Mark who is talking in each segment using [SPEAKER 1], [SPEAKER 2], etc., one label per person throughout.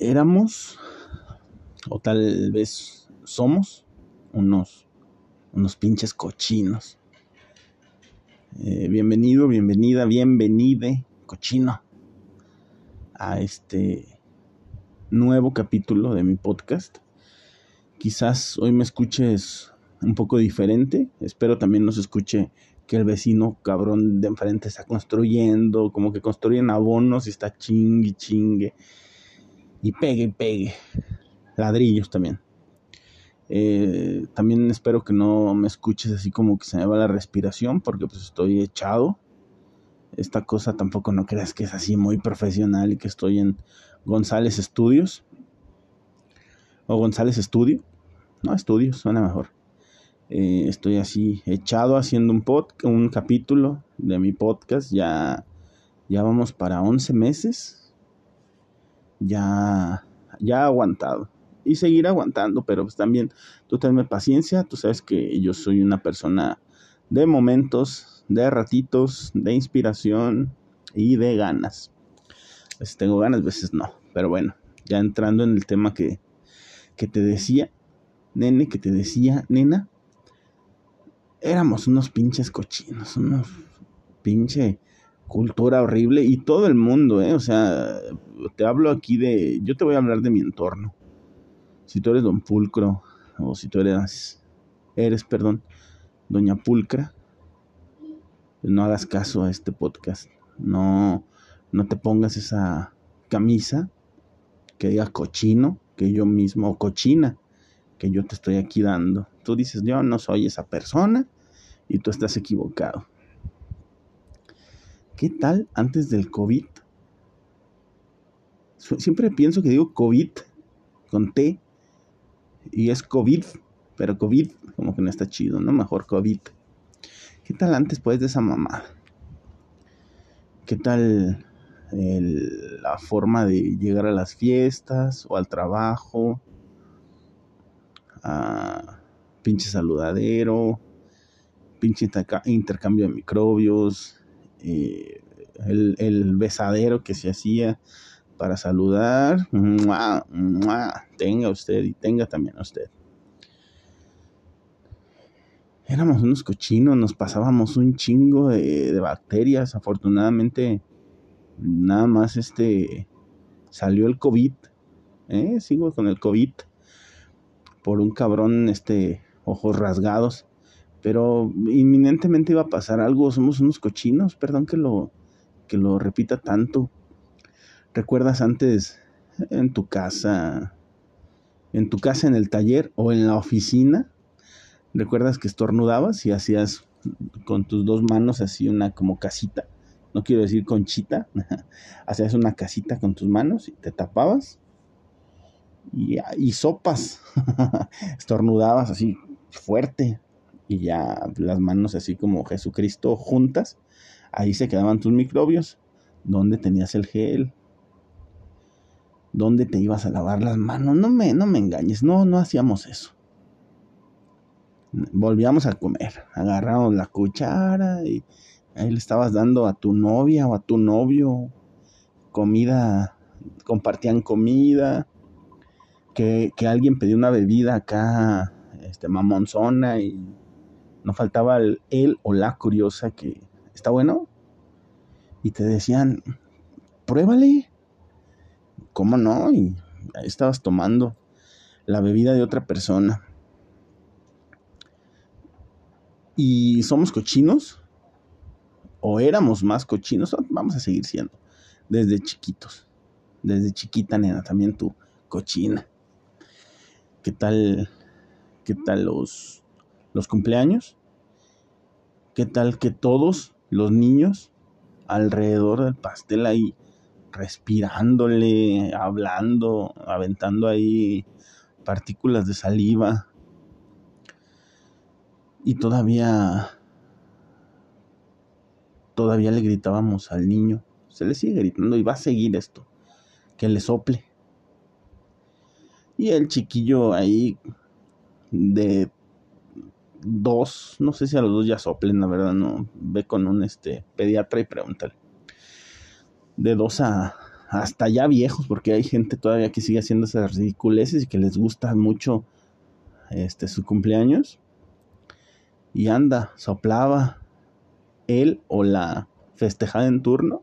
[SPEAKER 1] éramos, o tal vez somos, unos, unos pinches cochinos. Eh, bienvenido, bienvenida, bienvenide, cochino, a este nuevo capítulo de mi podcast. Quizás hoy me escuches un poco diferente, espero también nos escuche que el vecino cabrón de enfrente está construyendo, como que construyen abonos y está chingue, chingue. Y pegue, pegue. Ladrillos también. Eh, también espero que no me escuches así como que se me va la respiración, porque pues estoy echado. Esta cosa tampoco no creas que es así muy profesional y que estoy en González Estudios. O González Estudio. No, Estudios, suena mejor. Eh, estoy así echado haciendo un, pod, un capítulo de mi podcast. Ya, ya vamos para 11 meses. Ya, ya aguantado. Y seguir aguantando, pero pues también tú tenme paciencia. Tú sabes que yo soy una persona de momentos, de ratitos, de inspiración y de ganas. A veces tengo ganas, a veces no. Pero bueno, ya entrando en el tema que, que te decía, nene, que te decía, nena éramos unos pinches cochinos, unos pinche cultura horrible y todo el mundo, ¿eh? O sea, te hablo aquí de, yo te voy a hablar de mi entorno. Si tú eres don Pulcro o si tú eres, eres, perdón, doña Pulcra, no hagas caso a este podcast. No, no te pongas esa camisa que diga cochino, que yo mismo, o cochina, que yo te estoy aquí dando. Tú dices, yo no soy esa persona y tú estás equivocado. ¿Qué tal antes del COVID? Siempre pienso que digo COVID con T y es COVID, pero COVID como que no está chido, ¿no? Mejor COVID. ¿Qué tal antes pues de esa mamada? ¿Qué tal la forma de llegar a las fiestas o al trabajo? a pinche saludadero, pinche intercambio de microbios, eh, el, besadero que se hacía para saludar. Tenga usted y tenga también usted. Éramos unos cochinos, nos pasábamos un chingo de, bacterias. Afortunadamente, nada más este salió el COVID. ¿eh? Sigo con el COVID por un cabrón, este, ojos rasgados. Pero inminentemente iba a pasar algo, somos unos cochinos, perdón que lo, que lo repita tanto. ¿Recuerdas antes en tu casa, en tu casa, en el taller o en la oficina? ¿Recuerdas que estornudabas y hacías con tus dos manos así una como casita? No quiero decir conchita, hacías una casita con tus manos y te tapabas y, sopas. Estornudabas así fuerte y ya las manos así como Jesucristo juntas. Ahí se quedaban tus microbios. ¿Dónde tenías el gel? ¿Dónde te ibas a lavar las manos? No me, no me engañes, no, no hacíamos eso. Volvíamos a comer, agarramos la cuchara y ahí le estabas dando a tu novia o a tu novio comida, compartían comida, que, alguien pedía una bebida acá, este, mamonzona, y no faltaba el, él o la curiosa que, ¿está bueno? Y te decían, pruébale. ¿Cómo no? Y ahí estabas tomando la bebida de otra persona. ¿Y somos cochinos? ¿O éramos más cochinos? Vamos a seguir siendo. Desde chiquitos. Desde chiquita, nena, también tú, cochina. ¿Qué tal, qué tal los, los cumpleaños? ¿Qué tal que todos los niños alrededor del pastel ahí respirándole, hablando, aventando ahí partículas de saliva? Y todavía todavía le gritábamos al niño, se le sigue gritando y va a seguir esto, que le sople. Y el chiquillo ahí de dos, no sé si a los dos ya soplen, la verdad, no. Ve con un este pediatra y pregúntale. De dos a, hasta ya viejos, porque hay gente todavía que sigue haciendo esas ridiculeces y que les gusta mucho este, su cumpleaños. Y anda, soplaba él o la festejada en turno.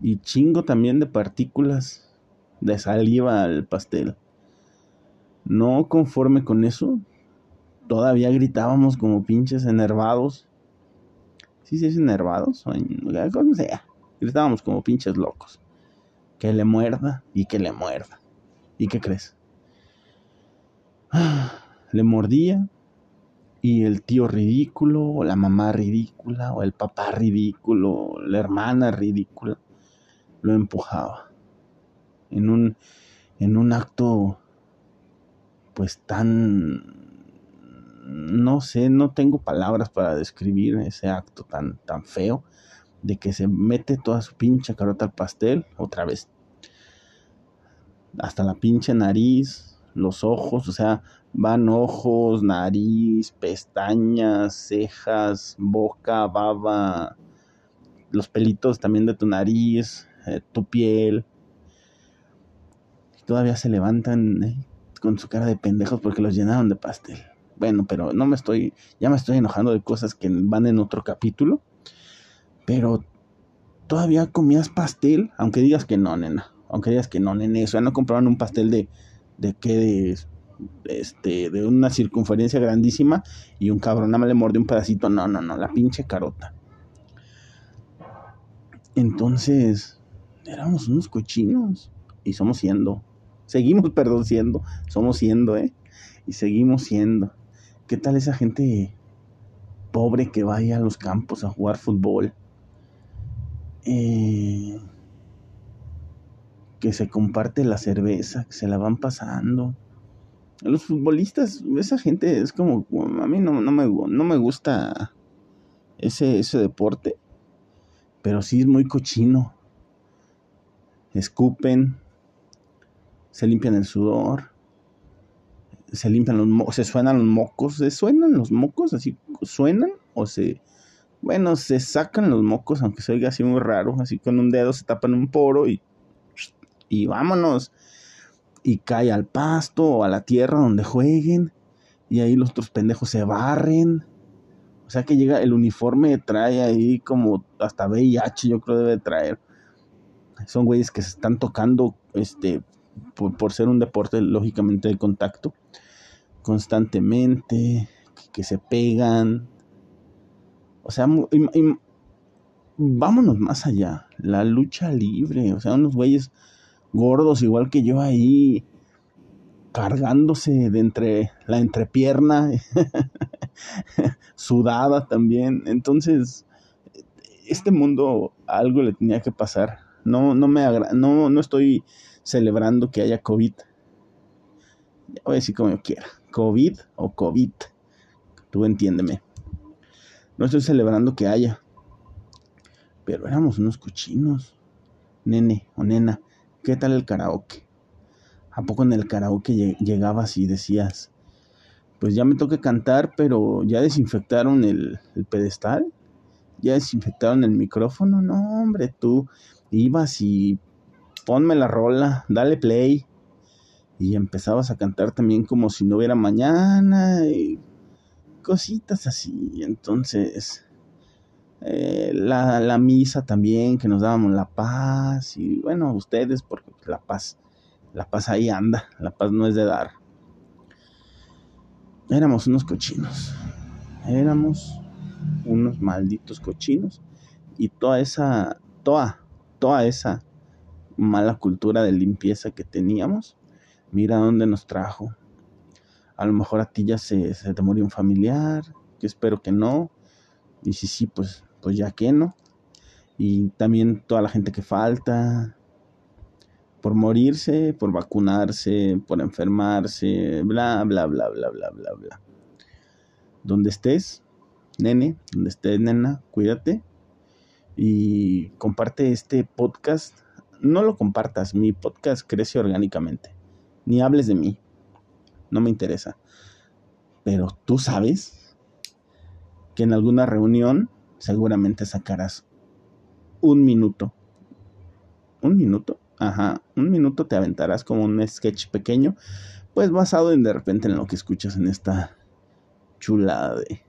[SPEAKER 1] Y chingo también de partículas de saliva al pastel. No conforme con eso, todavía gritábamos como pinches enervados. ¿Sí se dice enervados? O sea. Gritábamos como pinches locos. Que le muerda y que le muerda. ¿Y qué crees? le mordía y el tío ridículo, o la mamá ridícula, o el papá ridículo, la hermana ridícula, lo empujaba. En un, en un acto, pues tan, no sé, no tengo palabras para describir ese acto tan, tan feo, de que se mete toda su pinche carota al pastel, otra vez, hasta la pinche nariz, los ojos, o sea, van ojos, nariz, pestañas, cejas, boca, baba, los pelitos también de tu nariz, eh, tu piel. todavía se levantan eh, con su cara de pendejos porque los llenaron de pastel. Bueno, pero no me estoy, ya me estoy enojando de cosas que van en otro capítulo. Pero todavía comías pastel, aunque digas que no, nena. Aunque digas que no, nene. O sea, no compraban un pastel de, de qué, de este, de una circunferencia grandísima y un cabrón nada más le mordió un pedacito. No, no, no, la pinche carota. Entonces, éramos unos cochinos y somos siendo. Seguimos, perdón, siendo. Somos siendo, ¿eh? Y seguimos siendo. ¿Qué tal esa gente pobre que vaya a los campos a jugar fútbol? Eh, que se comparte la cerveza, que se la van pasando los futbolistas, esa gente es como, a mí no, no, me, no me gusta ese, ese deporte, pero sí es muy cochino. Escupen, se limpian el sudor, se limpian los mocos, se suenan los mocos, se suenan los mocos, así suenan o se, bueno, se sacan los mocos, aunque se oiga así muy raro, así con un dedo se tapan un poro y, y vámonos y cae al pasto o a la tierra donde jueguen y ahí los otros pendejos se barren. O sea que llega el uniforme trae ahí como hasta VIH yo creo debe traer. Son güeyes que se están tocando este por, ser un deporte lógicamente de contacto constantemente, que, se pegan. O sea, vámonos más allá. La lucha libre, o sea, unos güeyes gordos igual que yo ahí cargándose de entre la entrepierna, sudada también. Entonces, este mundo algo le tenía que pasar. No, no me no, no estoy celebrando que haya COVID. Voy a decir como yo quiera. COVID o COVID. Tú entiéndeme. No estoy celebrando que haya. Pero éramos unos cochinos. Nene o nena. ¿Qué tal el karaoke? ¿A poco en el karaoke llegabas y decías, pues ya me toca cantar, pero ya desinfectaron el, pedestal? ¿Ya desinfectaron el micrófono? No, hombre, tú ibas y ponme la rola, dale play. Y empezabas a cantar también como si no hubiera mañana y cositas así. Entonces, eh, la, la, misa también, que nos dábamos la paz, y bueno, ustedes, porque la paz, la paz ahí anda, la paz no es de dar. Éramos unos cochinos, éramos unos malditos cochinos, y toda esa, toda, toda esa mala cultura de limpieza que teníamos, mira dónde nos trajo. A lo mejor a ti ya se, se te murió un familiar, que espero que no. Y si sí, pues pues ya que no. Y también toda la gente que falta por morirse, por vacunarse, por enfermarse, bla, bla, bla, bla, bla, bla, bla. Donde estés, nene, donde estés, nena, cuídate y comparte este podcast. No lo compartas, mi podcast crece orgánicamente. Ni hables de mí, no me interesa. Pero tú sabes que en alguna reunión seguramente sacarás un minuto un minuto, ajá, un minuto te aventarás como un sketch pequeño, pues basado en de repente en lo que escuchas en esta chulada de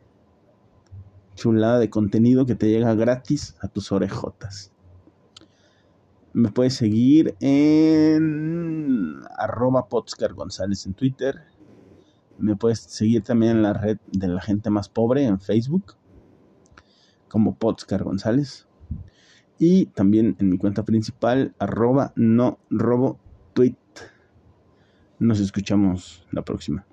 [SPEAKER 1] chulada de contenido que te llega gratis a tus orejotas. Me puedes seguir en arroba Potscar González en Twitter. Me puedes seguir también en la red de la gente más pobre en Facebook como Potscar González. Y también en mi cuenta principal, arroba no robo tweet. Nos escuchamos la próxima.